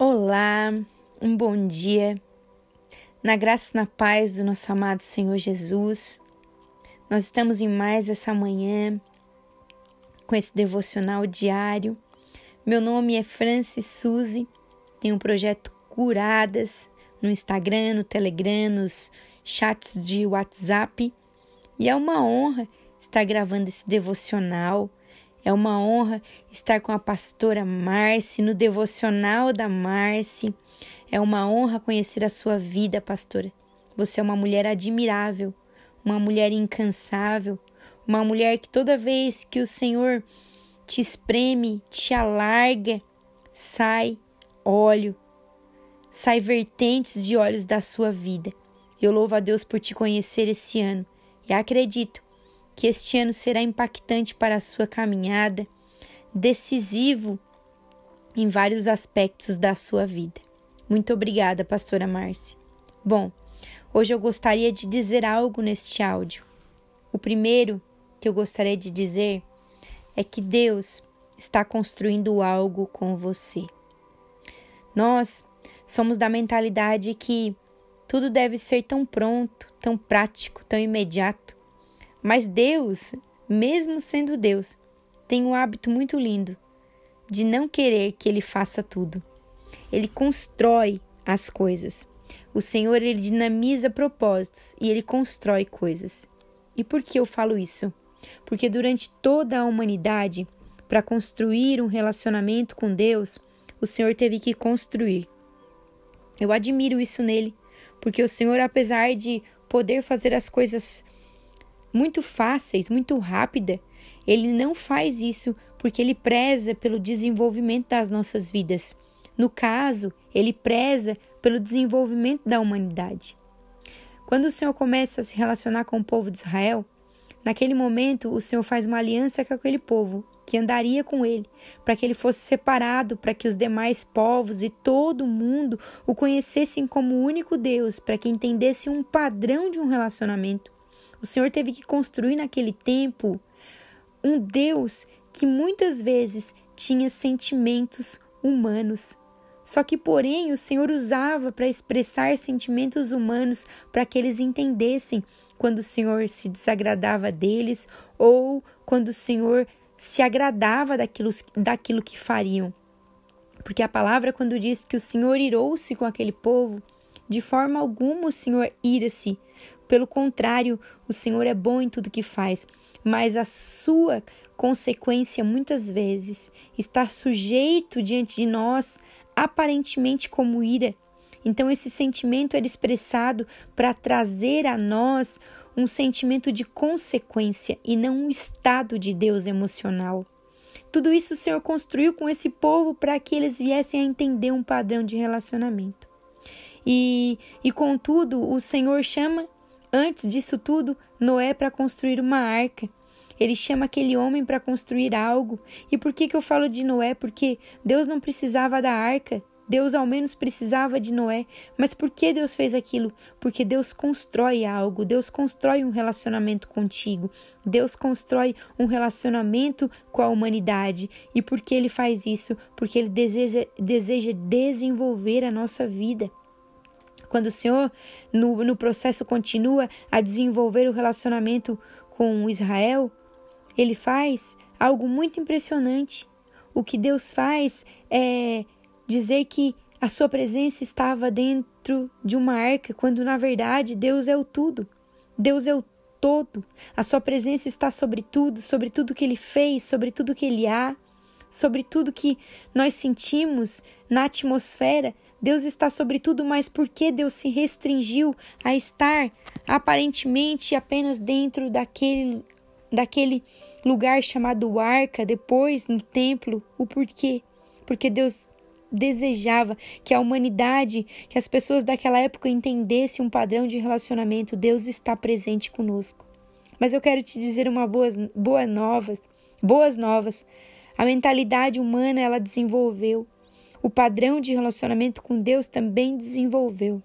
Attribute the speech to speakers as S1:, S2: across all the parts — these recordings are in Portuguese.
S1: Olá, um bom dia. Na graça e na paz do nosso amado Senhor Jesus, nós estamos em mais essa manhã com esse devocional diário. Meu nome é Francis Suzy, tenho um projeto Curadas no Instagram, no Telegram, nos chats de WhatsApp e é uma honra estar gravando esse devocional é uma honra estar com a pastora Marce no devocional da Marce. É uma honra conhecer a sua vida, pastora. Você é uma mulher admirável, uma mulher incansável, uma mulher que toda vez que o Senhor te espreme, te alarga, sai óleo, sai vertentes de olhos da sua vida. Eu louvo a Deus por te conhecer esse ano e acredito que este ano será impactante para a sua caminhada, decisivo em vários aspectos da sua vida. Muito obrigada, pastora Márcia. Bom, hoje eu gostaria de dizer algo neste áudio. O primeiro que eu gostaria de dizer é que Deus está construindo algo com você. Nós somos da mentalidade que tudo deve ser tão pronto, tão prático, tão imediato. Mas Deus, mesmo sendo Deus, tem um hábito muito lindo de não querer que ele faça tudo. Ele constrói as coisas. O Senhor ele dinamiza propósitos e ele constrói coisas. E por que eu falo isso? Porque durante toda a humanidade, para construir um relacionamento com Deus, o Senhor teve que construir. Eu admiro isso nele, porque o Senhor, apesar de poder fazer as coisas muito fáceis, muito rápida. Ele não faz isso porque ele preza pelo desenvolvimento das nossas vidas. No caso, ele preza pelo desenvolvimento da humanidade. Quando o Senhor começa a se relacionar com o povo de Israel, naquele momento o Senhor faz uma aliança com aquele povo que andaria com ele, para que ele fosse separado, para que os demais povos e todo mundo o conhecessem como o único Deus, para que entendesse um padrão de um relacionamento. O Senhor teve que construir naquele tempo um Deus que muitas vezes tinha sentimentos humanos. Só que, porém, o Senhor usava para expressar sentimentos humanos para que eles entendessem quando o Senhor se desagradava deles ou quando o Senhor se agradava daquilo, daquilo que fariam. Porque a palavra, quando diz que o Senhor irou-se com aquele povo, de forma alguma o Senhor ira-se pelo contrário, o Senhor é bom em tudo que faz, mas a sua consequência muitas vezes está sujeito diante de nós, aparentemente como ira. Então, esse sentimento era expressado para trazer a nós um sentimento de consequência e não um estado de Deus emocional. Tudo isso o Senhor construiu com esse povo para que eles viessem a entender um padrão de relacionamento. E, e contudo, o Senhor chama Antes disso tudo, Noé para construir uma arca. Ele chama aquele homem para construir algo. E por que, que eu falo de Noé? Porque Deus não precisava da arca. Deus ao menos precisava de Noé. Mas por que Deus fez aquilo? Porque Deus constrói algo, Deus constrói um relacionamento contigo, Deus constrói um relacionamento com a humanidade. E por que ele faz isso? Porque ele deseja, deseja desenvolver a nossa vida. Quando o Senhor, no, no processo, continua a desenvolver o relacionamento com Israel, ele faz algo muito impressionante. O que Deus faz é dizer que a sua presença estava dentro de uma arca, quando na verdade Deus é o tudo. Deus é o todo. A sua presença está sobre tudo, sobre tudo que ele fez, sobre tudo que ele há, sobre tudo que nós sentimos na atmosfera. Deus está sobre tudo, mas por que Deus se restringiu a estar aparentemente apenas dentro daquele, daquele lugar chamado arca, depois no templo? O porquê? Porque Deus desejava que a humanidade, que as pessoas daquela época entendessem um padrão de relacionamento. Deus está presente conosco. Mas eu quero te dizer uma boas, boa novas, boas novas. A mentalidade humana ela desenvolveu o padrão de relacionamento com Deus também desenvolveu.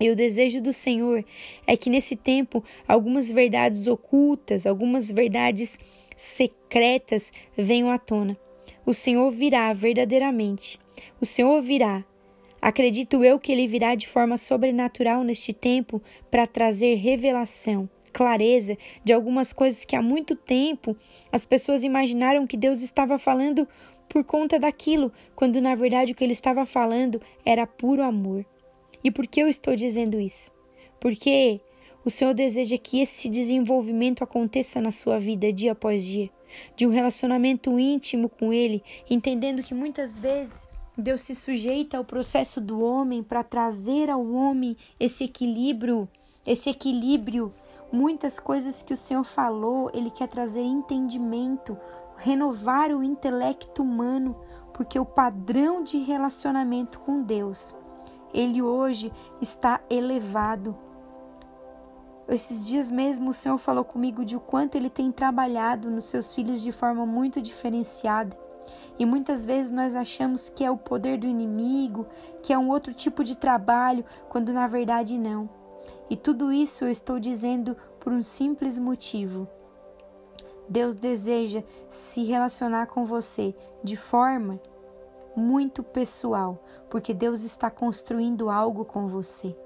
S1: E o desejo do Senhor é que nesse tempo algumas verdades ocultas, algumas verdades secretas venham à tona. O Senhor virá verdadeiramente O Senhor virá. Acredito eu que ele virá de forma sobrenatural neste tempo para trazer revelação, clareza de algumas coisas que há muito tempo as pessoas imaginaram que Deus estava falando por conta daquilo, quando na verdade o que ele estava falando era puro amor. E por que eu estou dizendo isso? Porque o Senhor deseja que esse desenvolvimento aconteça na sua vida dia após dia, de um relacionamento íntimo com Ele, entendendo que muitas vezes Deus se sujeita ao processo do homem para trazer ao homem esse equilíbrio, esse equilíbrio. Muitas coisas que o Senhor falou, Ele quer trazer entendimento, renovar o intelecto humano, porque o padrão de relacionamento com Deus, ele hoje está elevado. Esses dias mesmo o Senhor falou comigo de o quanto ele tem trabalhado nos seus filhos de forma muito diferenciada. E muitas vezes nós achamos que é o poder do inimigo, que é um outro tipo de trabalho, quando na verdade não. E tudo isso eu estou dizendo por um simples motivo. Deus deseja se relacionar com você de forma muito pessoal, porque Deus está construindo algo com você.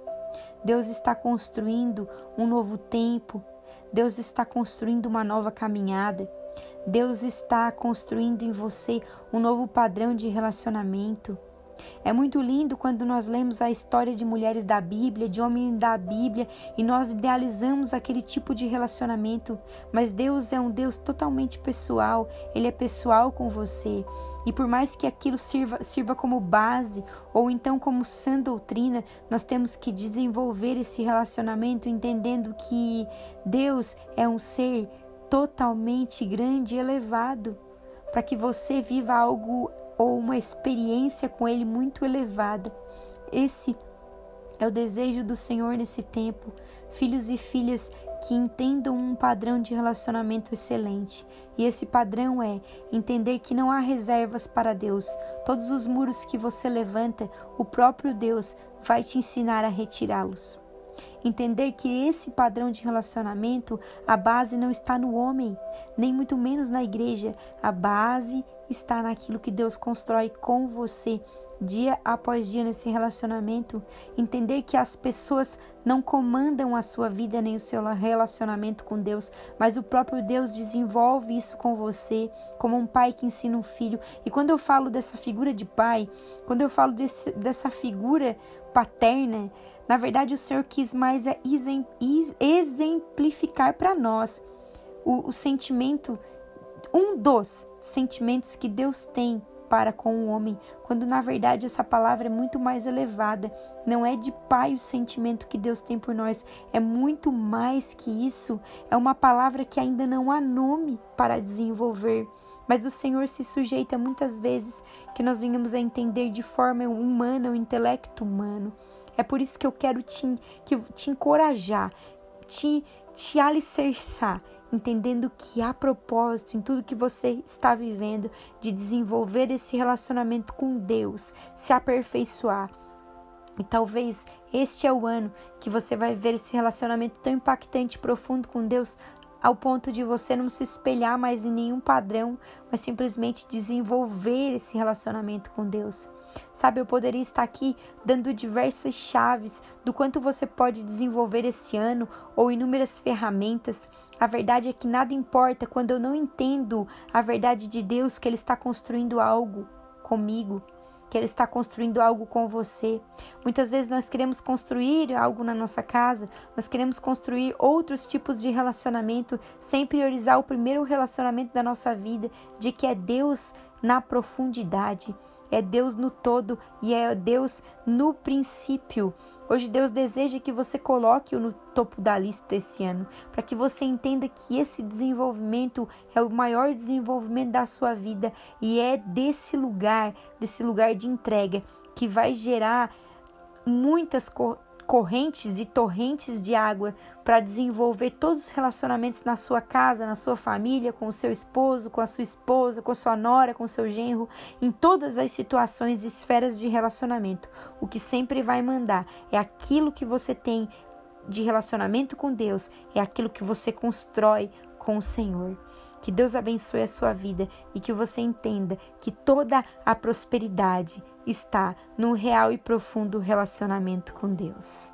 S1: Deus está construindo um novo tempo. Deus está construindo uma nova caminhada. Deus está construindo em você um novo padrão de relacionamento. É muito lindo quando nós lemos a história de mulheres da Bíblia, de homens da Bíblia, e nós idealizamos aquele tipo de relacionamento, mas Deus é um Deus totalmente pessoal, ele é pessoal com você. E por mais que aquilo sirva, sirva como base ou então como sã doutrina, nós temos que desenvolver esse relacionamento entendendo que Deus é um ser totalmente grande e elevado, para que você viva algo ou uma experiência com Ele muito elevada. Esse é o desejo do Senhor nesse tempo. Filhos e filhas que entendam um padrão de relacionamento excelente. E esse padrão é entender que não há reservas para Deus. Todos os muros que você levanta, o próprio Deus vai te ensinar a retirá-los. Entender que esse padrão de relacionamento, a base não está no homem, nem muito menos na igreja. A base está naquilo que Deus constrói com você dia após dia nesse relacionamento, entender que as pessoas não comandam a sua vida nem o seu relacionamento com Deus, mas o próprio Deus desenvolve isso com você, como um pai que ensina um filho. E quando eu falo dessa figura de pai, quando eu falo desse, dessa figura paterna, na verdade, o Senhor quis mais é exemplificar para nós o, o sentimento, um dos sentimentos que Deus tem para com o homem, quando na verdade essa palavra é muito mais elevada. Não é de pai o sentimento que Deus tem por nós, é muito mais que isso. É uma palavra que ainda não há nome para desenvolver. Mas o Senhor se sujeita muitas vezes que nós venhamos a entender de forma humana, o intelecto humano. É por isso que eu quero te, que, te encorajar, te, te alicerçar, entendendo que há propósito em tudo que você está vivendo de desenvolver esse relacionamento com Deus, se aperfeiçoar. E talvez este é o ano que você vai ver esse relacionamento tão impactante, profundo com Deus, ao ponto de você não se espelhar mais em nenhum padrão, mas simplesmente desenvolver esse relacionamento com Deus. Sabe, eu poderia estar aqui dando diversas chaves do quanto você pode desenvolver esse ano ou inúmeras ferramentas. A verdade é que nada importa quando eu não entendo a verdade de Deus que Ele está construindo algo comigo que Ele está construindo algo com você. Muitas vezes nós queremos construir algo na nossa casa, nós queremos construir outros tipos de relacionamento sem priorizar o primeiro relacionamento da nossa vida, de que é Deus na profundidade é Deus no todo e é Deus no princípio. Hoje Deus deseja que você coloque-o no topo da lista esse ano, para que você entenda que esse desenvolvimento é o maior desenvolvimento da sua vida e é desse lugar, desse lugar de entrega que vai gerar muitas correntes e torrentes de água para desenvolver todos os relacionamentos na sua casa, na sua família, com o seu esposo, com a sua esposa, com a sua nora, com o seu genro, em todas as situações e esferas de relacionamento. O que sempre vai mandar é aquilo que você tem de relacionamento com Deus, é aquilo que você constrói com o Senhor. Que Deus abençoe a sua vida e que você entenda que toda a prosperidade está num real e profundo relacionamento com Deus.